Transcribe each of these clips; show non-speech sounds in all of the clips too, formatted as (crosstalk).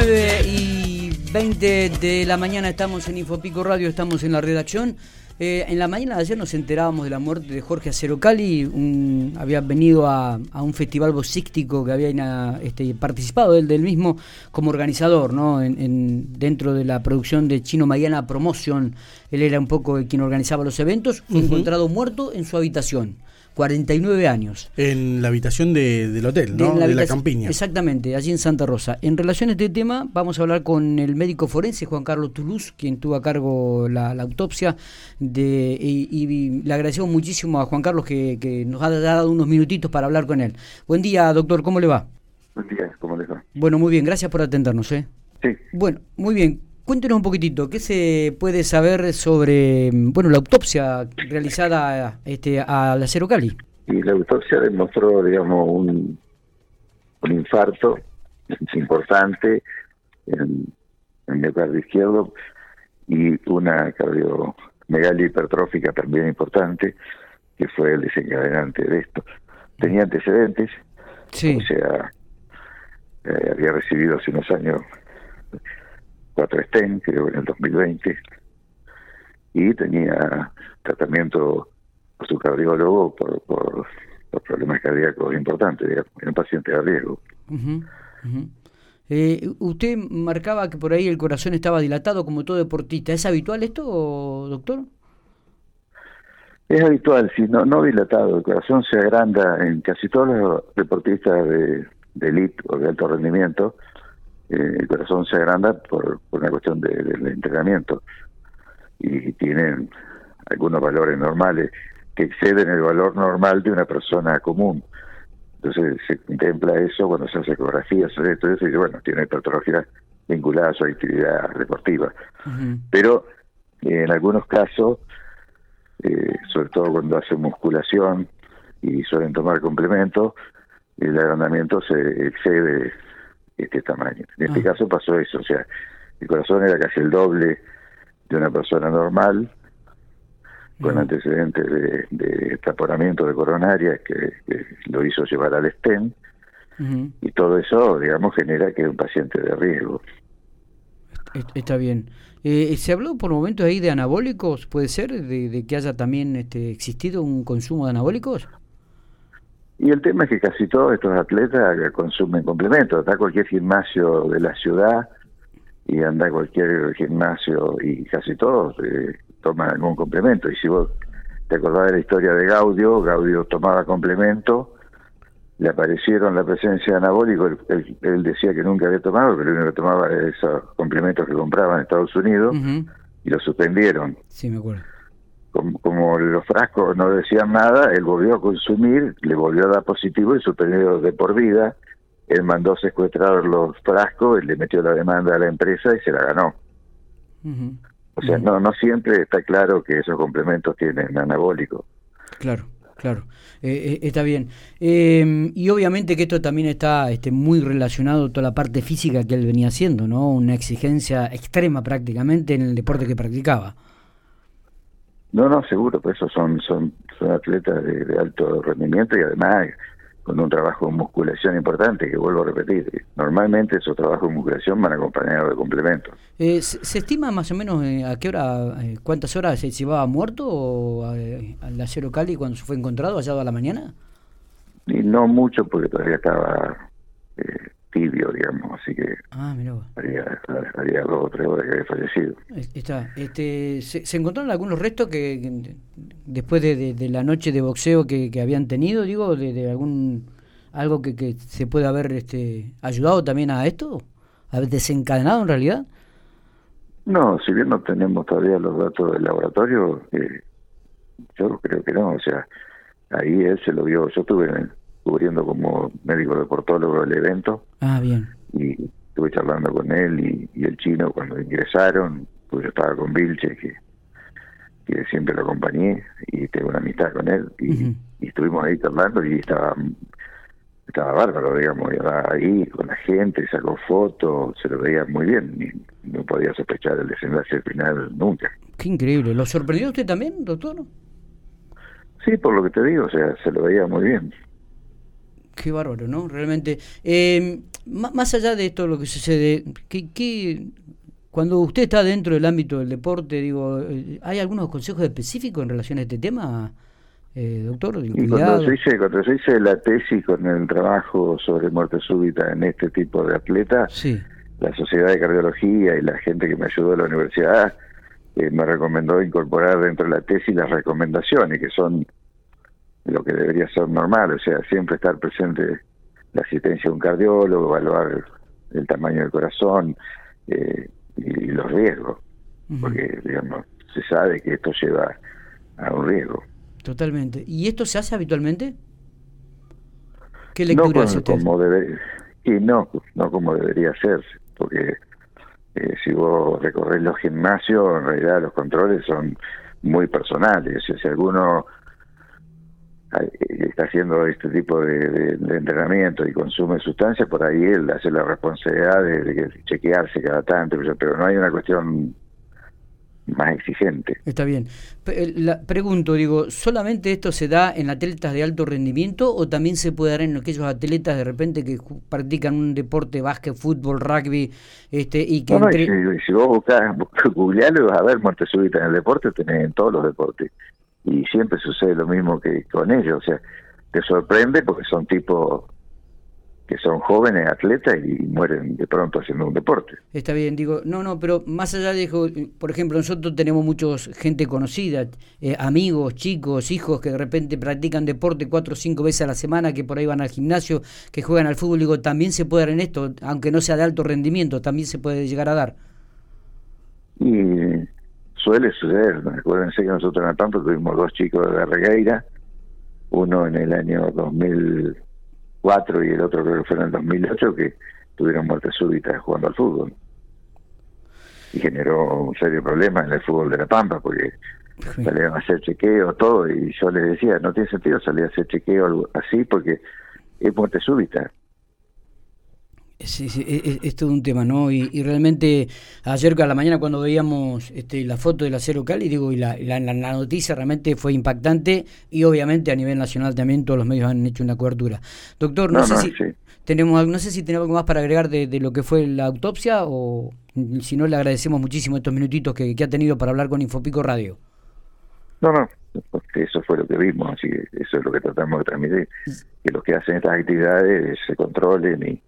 9 y 20 de la mañana estamos en Infopico Radio, estamos en la redacción. Eh, en la mañana de ayer nos enterábamos de la muerte de Jorge Acerocali, un, había venido a, un festival boxístico que había este, participado él del mismo como organizador, ¿no? En, dentro de la producción de Chino Mariana Promotion, él era un poco quien organizaba los eventos, fue encontrado muerto en su habitación. 49 años. En la habitación del hotel, ¿no? De, la, campiña. Exactamente, allí en Santa Rosa. En relación a este tema, vamos a hablar con el médico forense Juan Carlos Toulouse, quien tuvo a cargo la, autopsia. De, y, le agradecemos muchísimo a Juan Carlos que, nos ha dado unos minutitos para hablar con él. Buen día, doctor, ¿cómo le va? Buen día, ¿cómo le va? Bueno, muy bien, gracias por atendernos. ¿eh? Sí. Bueno, muy bien. Cuéntenos un poquitito, ¿qué se puede saber sobre bueno la autopsia realizada este, al acero Cali? Y la autopsia demostró, digamos, un, un infarto importante en, el miocardio izquierdo y una cardiomegalia hipertrófica también importante, que fue el desencadenante de esto. Tenía antecedentes, sí. o sea, eh, había recibido hace unos años cuatro STEM, creo en el 2020, y tenía tratamiento por su cardiólogo por, por, problemas cardíacos importantes, digamos, un paciente de riesgo. Eh, usted marcaba que por ahí el corazón estaba dilatado como todo deportista. ¿Es habitual esto, doctor? Es habitual, sí, no, no dilatado. El corazón se agranda en casi todos los deportistas de, de elite o de alto rendimiento eh, el corazón se agranda por, una cuestión de, del entrenamiento y tienen algunos valores normales que exceden el valor normal de una persona común. Entonces se contempla eso cuando se hace ecografía sobre esto, y bueno, tiene hipertrofia vinculada a su actividad deportiva. Pero eh, en algunos casos, eh, sobre todo cuando hacen musculación y suelen tomar complementos, el agrandamiento se excede este tamaño. En este ah. caso pasó eso, o sea, el corazón era casi el doble de una persona normal, con antecedentes de, de taponamiento de coronaria que, lo hizo llevar al STEM, y todo eso, digamos, genera que es un paciente de riesgo. Está bien. Eh, ¿Se habló por momentos ahí de anabólicos? ¿Puede ser? ¿De, de que haya también este, existido un consumo de anabólicos? Y el tema es que casi todos estos atletas consumen complementos. Está cualquier gimnasio de la ciudad y anda cualquier gimnasio y casi todos eh, toman algún complemento. Y si vos te acordás de la historia de Gaudio, Gaudio tomaba complemento, le aparecieron la presencia de anabólico, él, decía que nunca había tomado, pero él tomaba esos complementos que compraba en Estados Unidos y lo suspendieron. Sí, me acuerdo como, los frascos no decían nada, él volvió a consumir, le volvió a dar positivo y suspendido de por vida. Él mandó secuestrar los frascos, él le metió la demanda a la empresa y se la ganó. O sea, no no siempre está claro que esos complementos tienen anabólico. Claro, claro. Eh, eh, está bien. Em, y obviamente que esto también está este, muy relacionado a toda la parte física que él venía haciendo, ¿no? Una exigencia extrema prácticamente en el deporte que practicaba. No, no, seguro, pues esos son, son, son atletas de, alto rendimiento y además con un trabajo de musculación importante, que vuelvo a repetir, normalmente esos trabajos de musculación van acompañados de complementos. Eh, ¿se, estima más o menos eh, a qué hora, eh, cuántas horas se llevaba muerto o, al acero Cali cuando se fue encontrado, allá a la mañana? Y no mucho, porque todavía estaba tibio, digamos, así que ah, haría, dos o tres horas que había fallecido. Está, este, ¿se, encontraron algunos restos que, después de, la noche de boxeo que, habían tenido, digo, de, algún algo que, que, se puede haber este, ayudado también a esto, haber desencadenado en realidad? No, si bien no tenemos todavía los datos del laboratorio, eh, yo creo que no, o sea, ahí él se lo vio, yo estuve en cubriendo como médico deportólogo el evento. Ah, bien. Y estuve charlando con él y, el chino cuando ingresaron, pues yo estaba con Vilche, que, que siempre lo acompañé y tengo una amistad con él y, estuvimos ahí charlando y estaba estaba bárbaro, digamos, iba ahí con la gente, sacó fotos, se lo veía muy bien, y no podía sospechar el desenlace final nunca. Qué increíble, ¿lo sorprendió usted también, doctor? Sí, por lo que te digo, o sea, se lo veía muy bien. Qué bárbaro, ¿no? Realmente. Eh, más allá de esto, lo que sucede, ¿qué, qué, cuando usted está dentro del ámbito del deporte, digo, eh, ¿hay algunos consejos específicos en relación a este tema, eh, doctor? cuando hice, cuando se hice la tesis con el trabajo sobre muerte súbita en este tipo de atletas, sí. la Sociedad de Cardiología y la gente que me ayudó a la universidad eh, me recomendó incorporar dentro de la tesis las recomendaciones, que son lo que debería ser normal, o sea, siempre estar presente la asistencia de un cardiólogo, evaluar el tamaño del corazón eh, y los riesgos, porque, digamos, se sabe que esto lleva a un riesgo. Totalmente. ¿Y esto se hace habitualmente? ¿Qué lectura no Como debe, y no, no como debería hacerse, porque eh, si vos recorres los gimnasios, en realidad los controles son muy personales. O si alguno está haciendo este tipo de, entrenamiento y consume sustancias, por ahí él hace la responsabilidad de, chequearse cada tanto, pero no hay una cuestión más exigente. Está bien. Eh, la, pregunto, digo, ¿solamente esto se da en atletas de alto rendimiento o también se puede dar en aquellos atletas de repente que practican un deporte, básquet, fútbol, rugby, este, y que... No, si, vos buscas, (laughs) googlealo vas a ver muerte súbita en el deporte, tenés en todos los deportes. Y siempre sucede lo mismo que con ellos, o sea, te sorprende porque son tipos que son jóvenes atletas y mueren de pronto haciendo un deporte. Está bien, digo, no, no, pero más allá de, por ejemplo, nosotros tenemos muchos gente conocida, eh, amigos, chicos, hijos que de repente practican deporte cuatro o cinco veces a la semana, que por ahí van al gimnasio, que juegan al fútbol, digo, también se puede dar en esto, aunque no sea de alto rendimiento, también se puede llegar a dar. Y suele suceder, acuérdense que nosotros en el Pampa tuvimos dos chicos de Regueira, uno en el año 2000 y el otro creo que fue en el 2008 que tuvieron muerte súbita jugando al fútbol. Y generó un serio problema en el fútbol de La Pampa porque salían a hacer chequeo, todo, y yo les decía, no tiene sentido salir a hacer chequeo así porque es muerte súbita. Sí, sí, es, es, todo un tema, ¿no? Y, realmente ayer a la mañana cuando veíamos este, la foto del acero Cali, digo, y la, la, la, noticia realmente fue impactante y obviamente a nivel nacional también todos los medios han hecho una cobertura. Doctor, no, sé si tenemos no sé si tenemos algo más para agregar de, lo que fue la autopsia o si no le agradecemos muchísimo estos minutitos que, ha tenido para hablar con Infopico Radio. No, no, eso fue lo que vimos, así que eso es lo que tratamos de transmitir, que los que hacen estas actividades se controlen y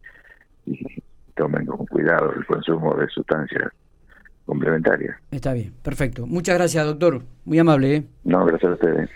y tomen con cuidado el consumo de sustancias complementarias. Está bien, perfecto. Muchas gracias, doctor. Muy amable. ¿eh? No, gracias a ustedes.